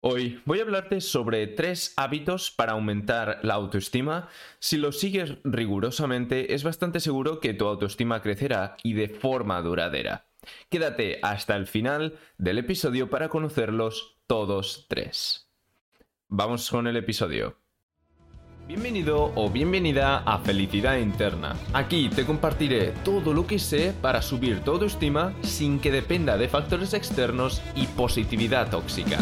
Hoy voy a hablarte sobre tres hábitos para aumentar la autoestima. Si los sigues rigurosamente, es bastante seguro que tu autoestima crecerá y de forma duradera. Quédate hasta el final del episodio para conocerlos todos tres. Vamos con el episodio. Bienvenido o bienvenida a Felicidad Interna. Aquí te compartiré todo lo que sé para subir tu autoestima sin que dependa de factores externos y positividad tóxica.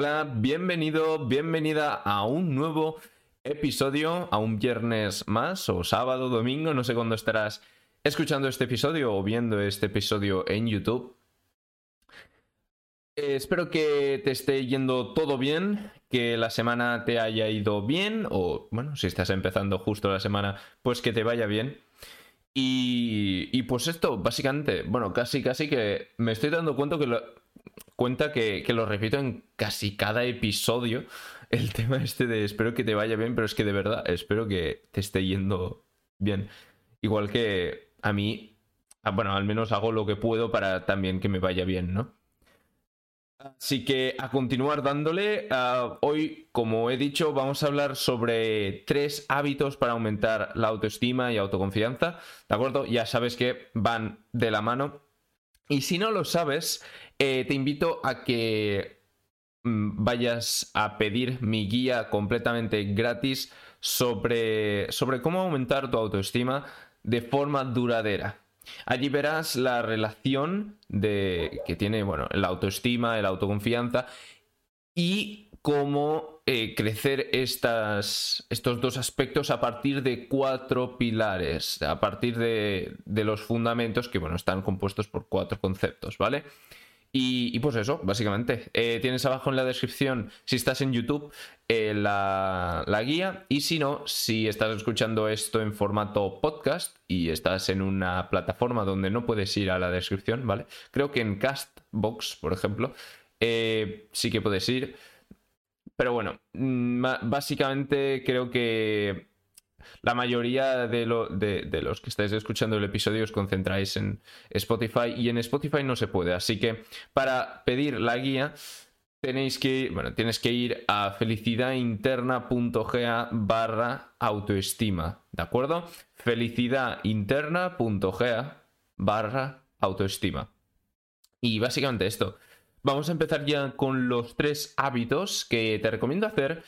Hola, bienvenido, bienvenida a un nuevo episodio, a un viernes más, o sábado, domingo, no sé cuándo estarás escuchando este episodio o viendo este episodio en YouTube. Eh, espero que te esté yendo todo bien, que la semana te haya ido bien, o bueno, si estás empezando justo la semana, pues que te vaya bien. Y, y pues esto, básicamente, bueno, casi, casi que me estoy dando cuenta que lo, cuenta que, lo repito en casi cada episodio. El tema este de espero que te vaya bien, pero es que de verdad espero que te esté yendo bien. Igual que a mí, ah, bueno, al menos hago lo que puedo para también que me vaya bien, ¿no? Así que a continuar dándole, ah, hoy, como he dicho, vamos a hablar sobre tres hábitos para aumentar la autoestima y autoconfianza, ¿de acuerdo? Ya sabes que van de la mano. Y si no lo sabes, eh, te invito a que mm, vayas a pedir mi guía completamente gratis sobre, sobre cómo aumentar tu autoestima de forma duradera. Allí verás la relación de, que tiene bueno, la autoestima, la autoconfianza y cómo eh, crecer estos dos aspectos a partir de cuatro pilares, a partir de, de los fundamentos que bueno, están compuestos por cuatro conceptos, ¿vale? Y, pues eso, básicamente. Eh, tienes abajo en la descripción, si estás en YouTube, eh, la, guía. Y si no, si estás escuchando esto en formato podcast y estás en una plataforma donde no puedes ir a la descripción, ¿vale? Creo que en Castbox, por ejemplo, eh, sí que puedes ir. Pero bueno, mm, básicamente creo que la mayoría de, los que estáis escuchando el episodio os concentráis en Spotify y en Spotify no se puede. Así que para pedir la guía tenéis que, bueno, tienes que ir a felicidadinterna.ga barra autoestima, ¿de acuerdo? felicidadinterna.ga barra autoestima. Y básicamente esto. Vamos a empezar ya con los tres hábitos que te recomiendo hacer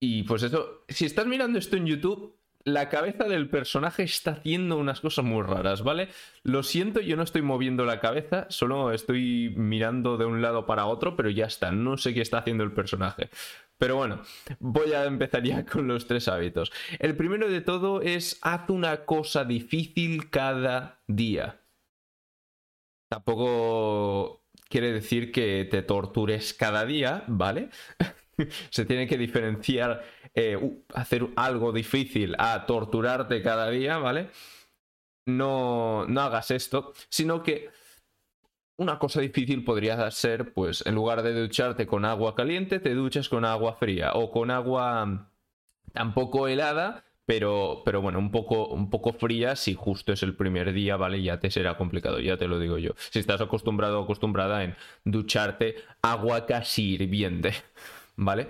y pues eso, si estás mirando esto en YouTube, la cabeza del personaje está haciendo unas cosas muy raras, ¿vale? Lo siento, yo no estoy moviendo la cabeza, solo estoy mirando de un lado para otro, pero ya está, no sé qué está haciendo el personaje. Pero bueno, voy a empezar ya con los tres hábitos. El primero de todo es haz una cosa difícil cada día. Tampoco quiere decir que te tortures cada día, ¿vale? se tiene que diferenciar eh, hacer algo difícil a torturarte cada día, ¿vale? No, no hagas esto, sino que una cosa difícil podría ser, pues, en lugar de ducharte con agua caliente, te duchas con agua fría o con agua tampoco helada, pero, pero bueno, un poco, un poco fría si justo es el primer día, ¿vale? Ya te será complicado, ya te lo digo yo. Si estás acostumbrado o acostumbrada en ducharte agua casi hirviente. ¿Vale?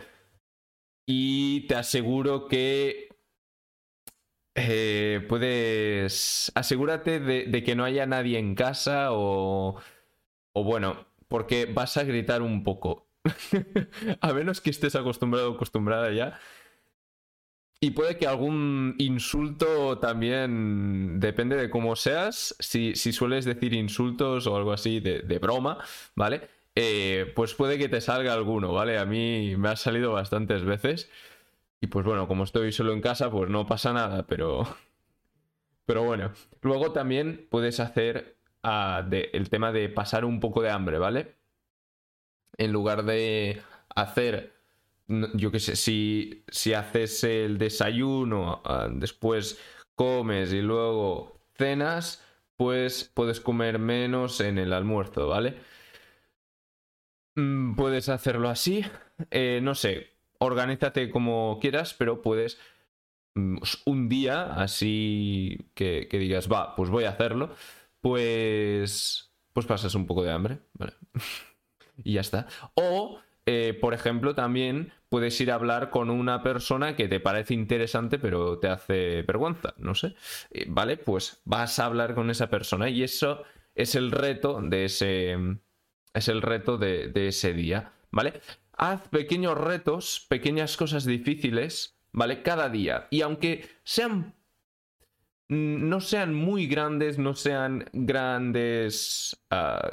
Y te aseguro que eh, puedes... Asegúrate de, que no haya nadie en casa o... O bueno, porque vas a gritar un poco. a menos que estés acostumbrado o acostumbrada ya. Y puede que algún insulto también, depende de cómo seas, si, si sueles decir insultos o algo así de, de broma, ¿vale? Eh, pues puede que te salga alguno, ¿vale? A mí me ha salido bastantes veces. Y pues bueno, como estoy solo en casa, pues no pasa nada, pero... Pero bueno, luego también puedes hacer ah, el tema de pasar un poco de hambre, ¿vale? En lugar de hacer, yo qué sé, si, si haces el desayuno, ah, después comes y luego cenas, pues puedes comer menos en el almuerzo, ¿vale? Mm, puedes hacerlo así. Eh, no sé, organízate como quieras, pero puedes mm, un día así que, que digas, va, pues voy a hacerlo, pues, pues pasas un poco de hambre, ¿vale? y ya está. O, eh, por ejemplo, también puedes ir a hablar con una persona que te parece interesante pero te hace vergüenza, no sé. Eh, ¿Vale? Pues vas a hablar con esa persona y eso es el reto de ese... Es el reto de, ese día, ¿vale? Haz pequeños retos, pequeñas cosas difíciles, ¿vale? Cada día. Y aunque sean no sean muy grandes, no sean grandes... Ah,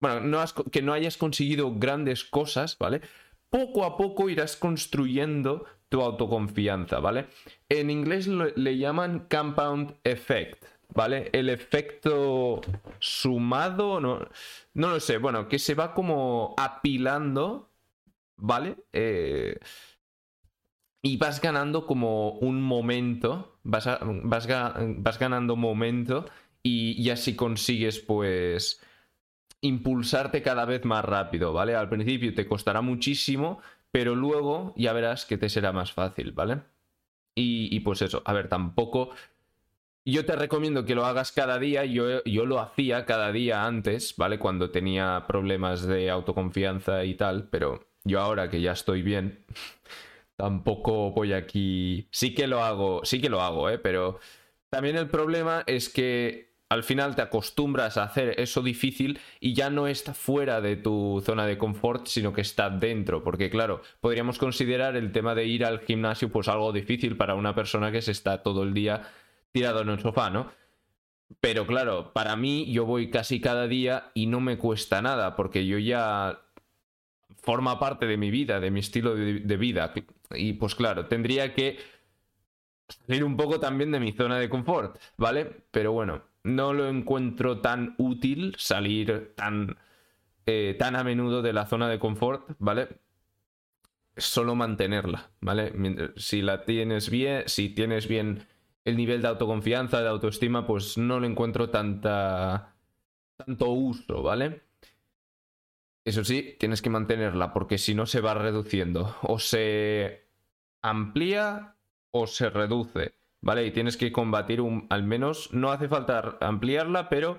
bueno, que no hayas conseguido grandes cosas, ¿vale? Poco a poco irás construyendo tu autoconfianza, ¿vale? En inglés le llaman compound effect, ¿vale? El efecto sumado, no, no lo sé, bueno, que se va como apilando, ¿vale? Eh, y vas ganando como un momento, vas, vas, vas ganando momento y, y, así consigues pues impulsarte cada vez más rápido, ¿vale? Al principio te costará muchísimo, pero luego ya verás que te será más fácil, ¿vale? Y, y pues eso, a ver, tampoco... Yo te recomiendo que lo hagas cada día, yo, yo lo hacía cada día antes, ¿vale? Cuando tenía problemas de autoconfianza y tal, pero yo ahora que ya estoy bien, tampoco voy aquí. Sí que lo hago, sí que lo hago, ¿eh? Pero también el problema es que al final te acostumbras a hacer eso difícil y ya no está fuera de tu zona de confort, sino que está dentro. Porque, claro, podríamos considerar el tema de ir al gimnasio pues algo difícil para una persona que se está todo el día tirado en el sofá, ¿no? Pero claro, para mí yo voy casi cada día y no me cuesta nada, porque yo ya forma parte de mi vida, de mi estilo de, vida. Y pues claro, tendría que salir un poco también de mi zona de confort, ¿vale? Pero bueno, no lo encuentro tan útil salir tan, eh, tan a menudo de la zona de confort, ¿vale? Solo mantenerla, ¿vale? Si la tienes bien, si tienes bien el nivel de autoconfianza, de autoestima, pues no le encuentro tanta, tanto uso, ¿vale? Eso sí, tienes que mantenerla porque si no se va reduciendo. O se amplía o se reduce, ¿vale? Y tienes que combatir un, al menos, no hace falta ampliarla, pero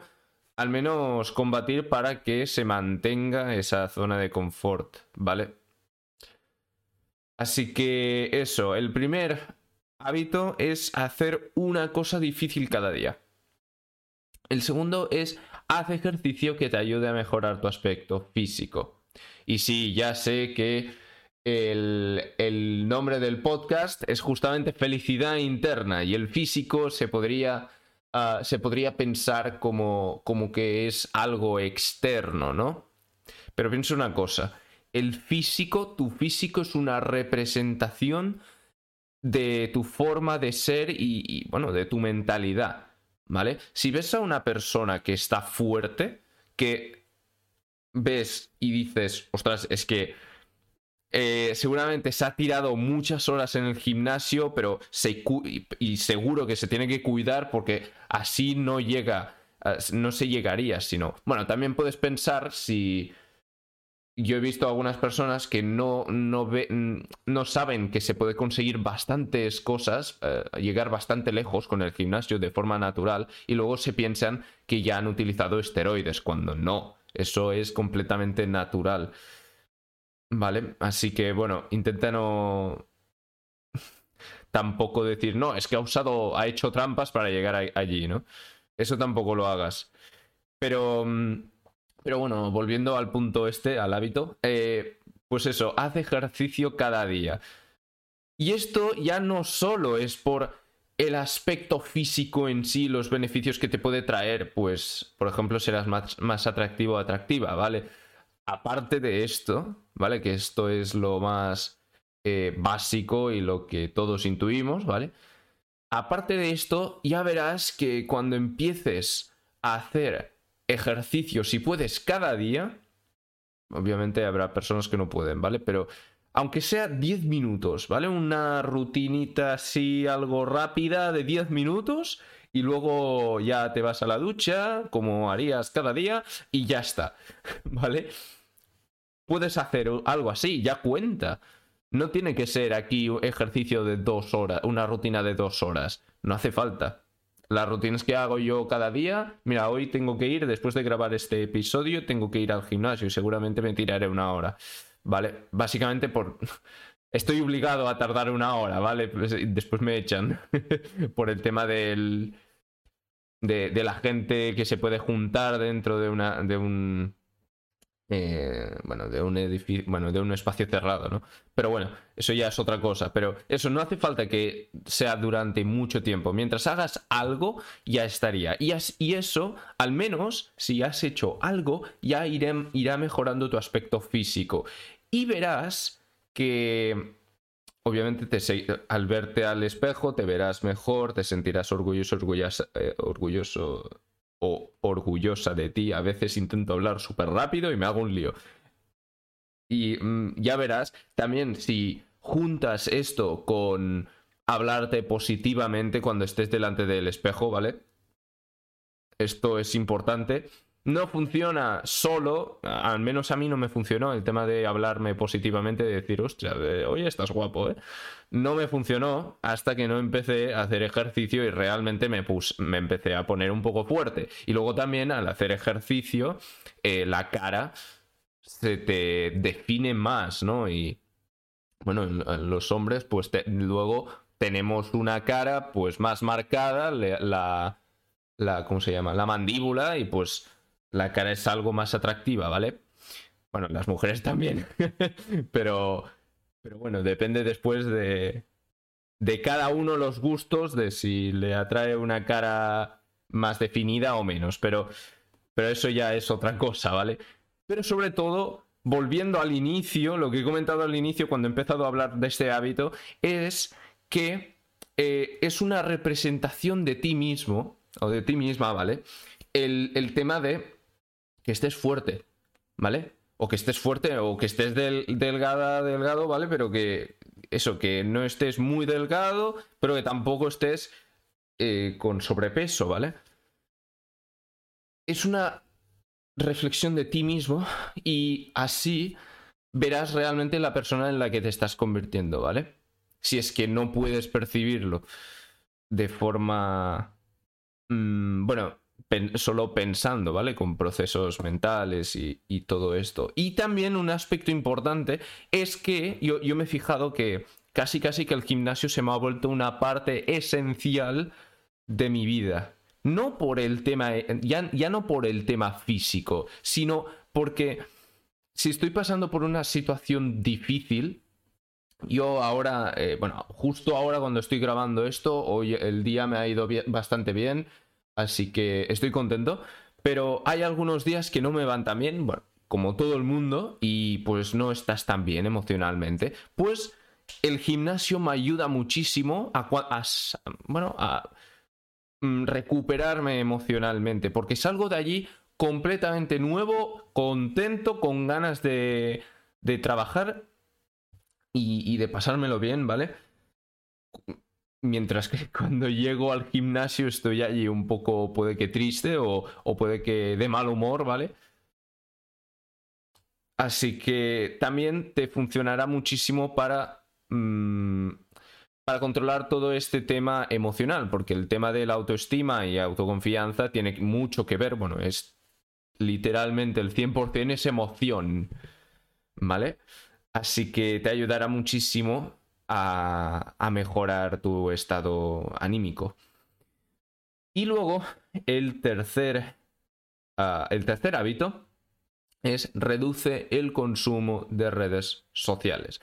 al menos combatir para que se mantenga esa zona de confort, ¿vale? Así que eso, el primer hábito es hacer una cosa difícil cada día. El segundo es haz ejercicio que te ayude a mejorar tu aspecto físico. Y sí, ya sé que el, nombre del podcast es justamente felicidad interna y el físico se podría, ah, se podría pensar como, como que es algo externo, ¿no? Pero piensa una cosa, el físico, tu físico es una representación de tu forma de ser y bueno, de tu mentalidad. ¿vale? Si ves a una persona que está fuerte, que ves y dices, ostras, es que eh, seguramente se ha tirado muchas horas en el gimnasio, pero se y seguro que se tiene que cuidar porque así no llega, no se llegaría, sino, bueno, también puedes pensar si yo he visto algunas personas que no, no, no saben que se puede conseguir bastantes cosas, eh, llegar bastante lejos con el gimnasio de forma natural y luego se piensan que ya han utilizado esteroides, cuando no, eso es completamente natural. Vale, así que bueno, intenta no... tampoco decir, no, es que ha usado, ha hecho trampas para llegar allí, ¿no? Eso tampoco lo hagas. Pero... Pero bueno, volviendo al punto este, al hábito, eh, pues eso, haz ejercicio cada día. Y esto ya no solo es por el aspecto físico en sí, los beneficios que te puede traer, pues, por ejemplo, serás más, más atractivo o atractiva, ¿vale? Aparte de esto, ¿vale? Que esto es lo más eh, básico y lo que todos intuimos, ¿vale? Aparte de esto, ya verás que cuando empieces a hacer ejercicio, si puedes cada día, obviamente habrá personas que no pueden, ¿vale? Pero aunque sea 10 minutos, ¿vale? Una rutinita así, algo rápida de 10 minutos y luego ya te vas a la ducha, como harías cada día, y ya está, ¿vale? Puedes hacer algo así, ya cuenta. No tiene que ser aquí ejercicio de dos horas, una rutina de dos horas. No hace falta. Las rutinas que hago yo cada día, mira, hoy tengo que ir, después de grabar este episodio, tengo que ir al gimnasio y seguramente me tiraré una hora. ¿Vale? Básicamente por... Estoy obligado a tardar una hora, ¿vale? Pues, después me echan por el tema del... De, de la gente que se puede juntar dentro de una de un eh, bueno, de un edificio, bueno, de un espacio cerrado, ¿no? Pero bueno, eso ya es otra cosa. Pero eso no hace falta que sea durante mucho tiempo. Mientras hagas algo, ya estaría. Y, y eso, al menos, si has hecho algo, ya irá mejorando tu aspecto físico. Y verás que obviamente te, al verte al espejo te verás mejor, te sentirás orgulloso, orgulloso, eh, orgulloso o orgullosa de ti. A veces intento hablar súper rápido y me hago un lío. Y mm, ya verás, también si juntas esto con hablarte positivamente cuando estés delante del espejo, ¿vale? Esto es importante no funciona solo, al menos a mí no me funcionó el tema de hablarme positivamente, de decir, hostia, oye, estás guapo, ¿eh? No me funcionó hasta que no empecé a hacer ejercicio y realmente me, me empecé a poner un poco fuerte. Y luego también al hacer ejercicio, eh, la cara se te define más, ¿no? Y bueno, los hombres, pues luego tenemos una cara pues más marcada, la, la, ¿cómo se llama? La mandíbula y pues la cara es algo más atractiva, ¿vale? Bueno, las mujeres también. pero, pero bueno, depende después de, de cada uno los gustos, de si le atrae una cara más definida o menos. Pero, pero eso ya es otra cosa, ¿vale? Pero sobre todo, volviendo al inicio, lo que he comentado al inicio cuando he empezado a hablar de este hábito, es que eh, es una representación de ti mismo, o de ti misma, ¿vale? el tema de que estés fuerte, ¿vale? O que estés fuerte o que estés delgada, delgado, ¿vale? Pero que eso, que no estés muy delgado, pero que tampoco estés eh, con sobrepeso, ¿vale? Es una reflexión de ti mismo y así verás realmente la persona en la que te estás convirtiendo, ¿vale? Si es que no puedes percibirlo de forma... Mm, bueno, solo pensando, ¿vale? Con procesos mentales y, todo esto. Y también un aspecto importante es que yo, me he fijado que casi casi que el gimnasio se me ha vuelto una parte esencial de mi vida. No por el tema, ya, ya no por el tema físico, sino porque si estoy pasando por una situación difícil, yo ahora, eh, bueno, justo ahora cuando estoy grabando esto, hoy el día me ha ido bastante bien, Así que estoy contento. Pero hay algunos días que no me van tan bien, bueno, como todo el mundo, y pues no estás tan bien emocionalmente. Pues el gimnasio me ayuda muchísimo a, bueno, a mm, recuperarme emocionalmente, porque salgo de allí completamente nuevo, contento, con ganas de, trabajar y de pasármelo bien, ¿vale? Mientras que cuando llego al gimnasio estoy allí un poco, puede que triste o, puede que de mal humor, ¿vale? Así que también te funcionará muchísimo para, mm, para controlar todo este tema emocional, porque el tema de la autoestima y autoconfianza tiene mucho que ver, bueno, es literalmente el 100% es emoción, ¿vale? Así que te ayudará muchísimo a, mejorar tu estado anímico. Y luego, el tercer, ah, el tercer hábito es reduce el consumo de redes sociales.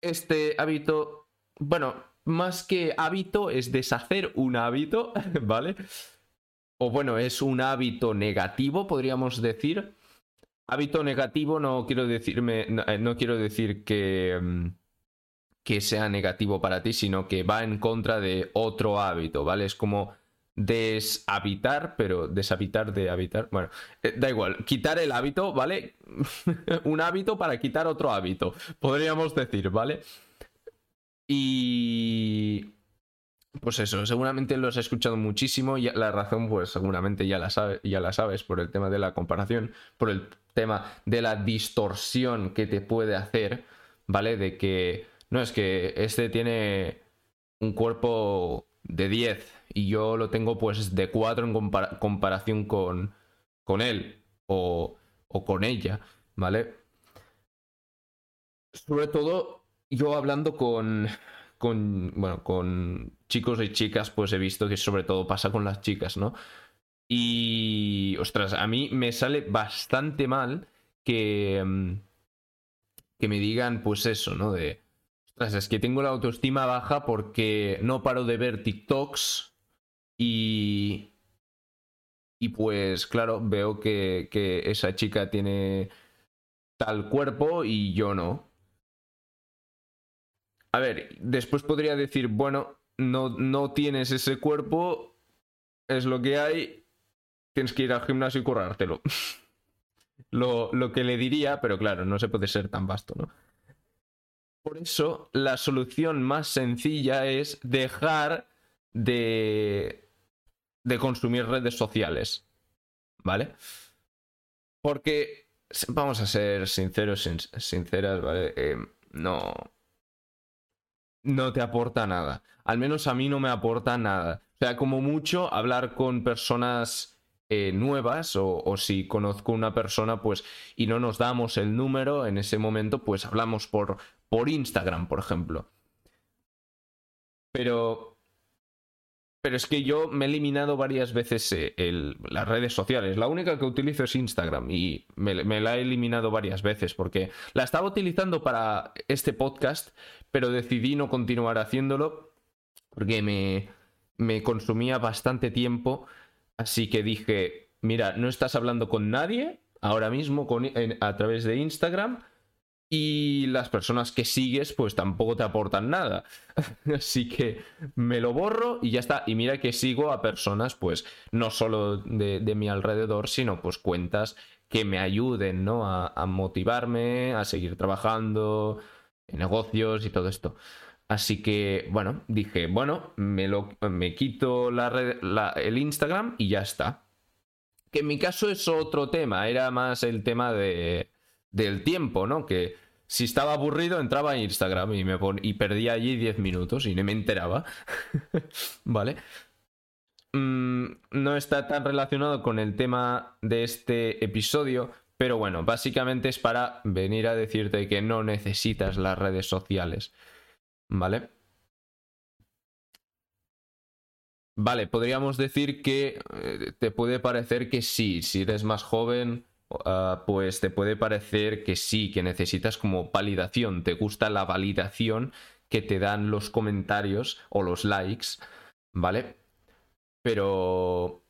Este hábito, bueno, más que hábito es deshacer un hábito, ¿vale? O bueno, es un hábito negativo, podríamos decir. Hábito negativo no quiero decirme, no, eh, quiero decir que... Mm, que sea negativo para ti, sino que va en contra de otro hábito, ¿vale? Es como deshabitar, pero deshabitar de habitar. Bueno, eh, da igual, quitar el hábito, ¿vale? Un hábito para quitar otro hábito, podríamos decir, ¿vale? Y... Pues eso, seguramente lo has escuchado muchísimo y la razón pues seguramente ya la, ya la sabes por el tema de la comparación, por el tema de la distorsión que te puede hacer, ¿vale? De que no, es que este tiene un cuerpo de 10 y yo lo tengo pues de 4 en comparación con, con él o, o con ella, ¿vale? Sobre todo yo hablando con, con, bueno, con chicos y chicas, pues he visto que sobre todo pasa con las chicas, ¿no? Y, ostras, a mí me sale bastante mal que, que me digan, pues eso, ¿no? De, es que tengo la autoestima baja porque no paro de ver TikToks y... Y pues, claro, veo que, que esa chica tiene tal cuerpo y yo no. A ver, después podría decir, bueno, no, no tienes ese cuerpo, es lo que hay, tienes que ir al gimnasio y currártelo. lo, lo que le diría, pero claro, no se puede ser tan vasto, ¿no? Por eso, la solución más sencilla es dejar de, de consumir redes sociales. ¿Vale? Porque, vamos a ser sinceros, sinceras, ¿vale? Eh, no, no te aporta nada. Al menos a mí no me aporta nada. O sea, como mucho hablar con personas eh, nuevas o, o, si conozco una persona pues y no nos damos el número en ese momento pues hablamos por, por Instagram por ejemplo pero pero es que yo me he eliminado varias veces eh, las redes sociales. La única que utilizo es Instagram y me, la he eliminado varias veces porque la estaba utilizando para este podcast, pero decidí no continuar haciéndolo porque me, me consumía bastante tiempo. Así que dije, mira, no estás hablando con nadie ahora mismo con, a través de Instagram y las personas que sigues pues tampoco te aportan nada. Así que me lo borro y ya está. Y mira que sigo a personas pues no solo de, mi alrededor, sino pues cuentas que me ayuden, ¿no? A, motivarme, a seguir trabajando en negocios y todo esto. Así que, bueno, dije, bueno, me, lo, me quito el Instagram y ya está. Que en mi caso es otro tema, era más el tema de, del tiempo, ¿no? Que si estaba aburrido entraba a Instagram y, me y perdía allí 10 minutos y no me enteraba. ¿Vale? Mm, no está tan relacionado con el tema de este episodio, pero bueno, básicamente es para venir a decirte que no necesitas las redes sociales. ¿Vale? Vale, podríamos decir que eh, te puede parecer que sí, si eres más joven Ah, pues te puede parecer que sí, que necesitas como validación, te gusta la validación que te dan los comentarios o los likes, ¿vale? Pero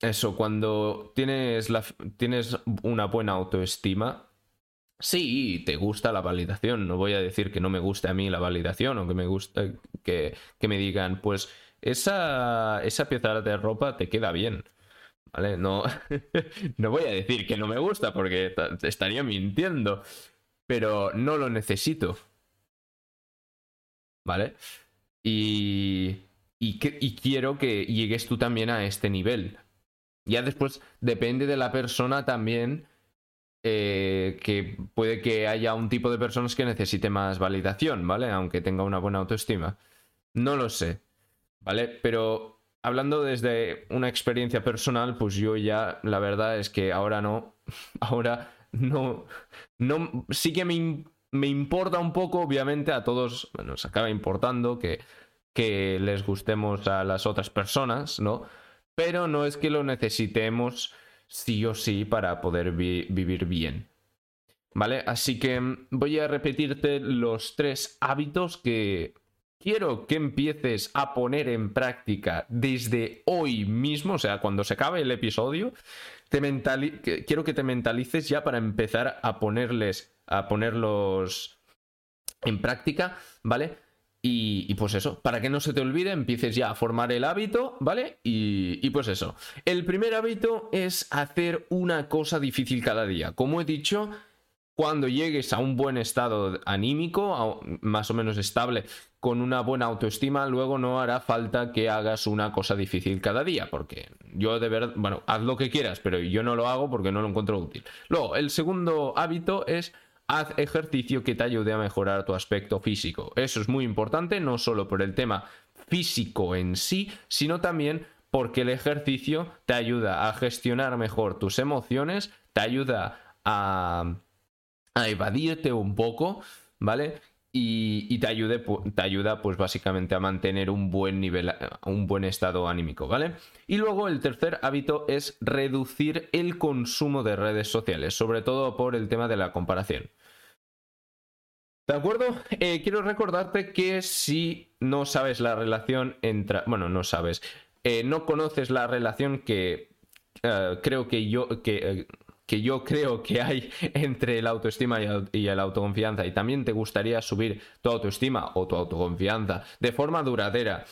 eso, cuando tienes, la, tienes una buena autoestima, sí, te gusta la validación. No voy a decir que no me guste a mí la validación o que me guste que, que me digan, pues esa, esa pieza de ropa te queda bien. ¿Vale? No, no voy a decir que no me gusta porque estaría mintiendo, pero no lo necesito. ¿Vale? Y, y, quiero que llegues tú también a este nivel. Ya después depende de la persona también. Eh, que puede que haya un tipo de personas que necesite más validación, ¿vale? Aunque tenga una buena autoestima. No lo sé, ¿vale? Pero hablando desde una experiencia personal, pues yo ya, la verdad es que ahora no, ahora no, no, sí que me, me importa un poco, obviamente a todos, bueno, se acaba importando que, que les gustemos a las otras personas, ¿no? Pero no es que lo necesitemos sí o sí para poder vivir bien. ¿Vale? Así que voy a repetirte los tres hábitos que quiero que empieces a poner en práctica desde hoy mismo, o sea, cuando se acabe el episodio, quiero que te mentalices ya para empezar a ponerles, a ponerlos en práctica, ¿vale? Y, pues eso, para que no se te olvide, empieces ya a formar el hábito, ¿vale? Y, pues eso. El primer hábito es hacer una cosa difícil cada día. Como he dicho, cuando llegues a un buen estado anímico, más o menos estable, con una buena autoestima, luego no hará falta que hagas una cosa difícil cada día, porque yo de verdad, bueno, haz lo que quieras, pero yo no lo hago porque no lo encuentro útil. Luego, el segundo hábito es haz ejercicio que te ayude a mejorar tu aspecto físico. Eso es muy importante, no solo por el tema físico en sí, sino también porque el ejercicio te ayuda a gestionar mejor tus emociones, te ayuda a, a evadirte un poco, ¿vale? Y, te, ayude, te ayuda pues básicamente a mantener un buen nivel, un buen estado anímico, ¿vale? Y luego el tercer hábito es reducir el consumo de redes sociales, sobre todo por el tema de la comparación. ¿De acuerdo? Eh, quiero recordarte que si no sabes la relación entre... Bueno, no sabes. Eh, no conoces la relación que eh, creo que yo... Que, que yo creo que hay entre la autoestima y, la autoconfianza y también te gustaría subir tu autoestima o tu autoconfianza de forma duradera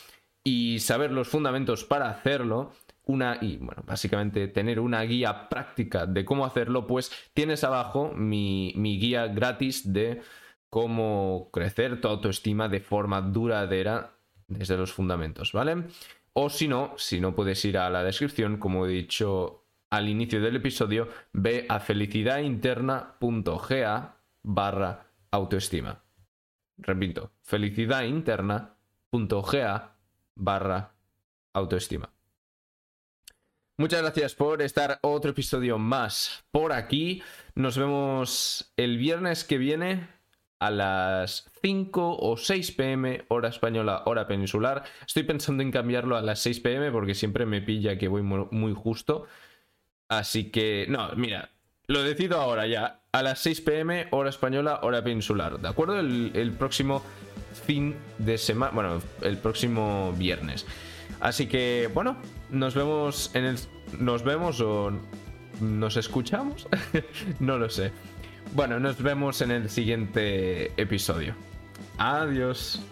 y saber los fundamentos para hacerlo, una y bueno, básicamente tener una guía práctica de cómo hacerlo, pues tienes abajo mi, mi guía gratis de cómo crecer tu autoestima de forma duradera desde los fundamentos, ¿vale? O si no, si no puedes ir a la descripción, como he dicho al inicio del episodio, ve a felicidadinterna.ga barra autoestima. Repito, felicidadinterna.ga barra autoestima. Muchas gracias por estar otro episodio más por aquí. Nos vemos el viernes que viene a las 5 o 6 pm, hora española, hora peninsular. Estoy pensando en cambiarlo a las 6 pm porque siempre me pilla que voy muy justo. Así que, no, mira, lo decido ahora ya. A las 6 pm, hora española, hora peninsular. ¿De acuerdo? El, próximo fin de semana. Bueno, el próximo viernes. Así que, bueno, nos vemos en el. Nos vemos o. ¿Nos escuchamos? no lo sé. Bueno, nos vemos en el siguiente episodio. Adiós.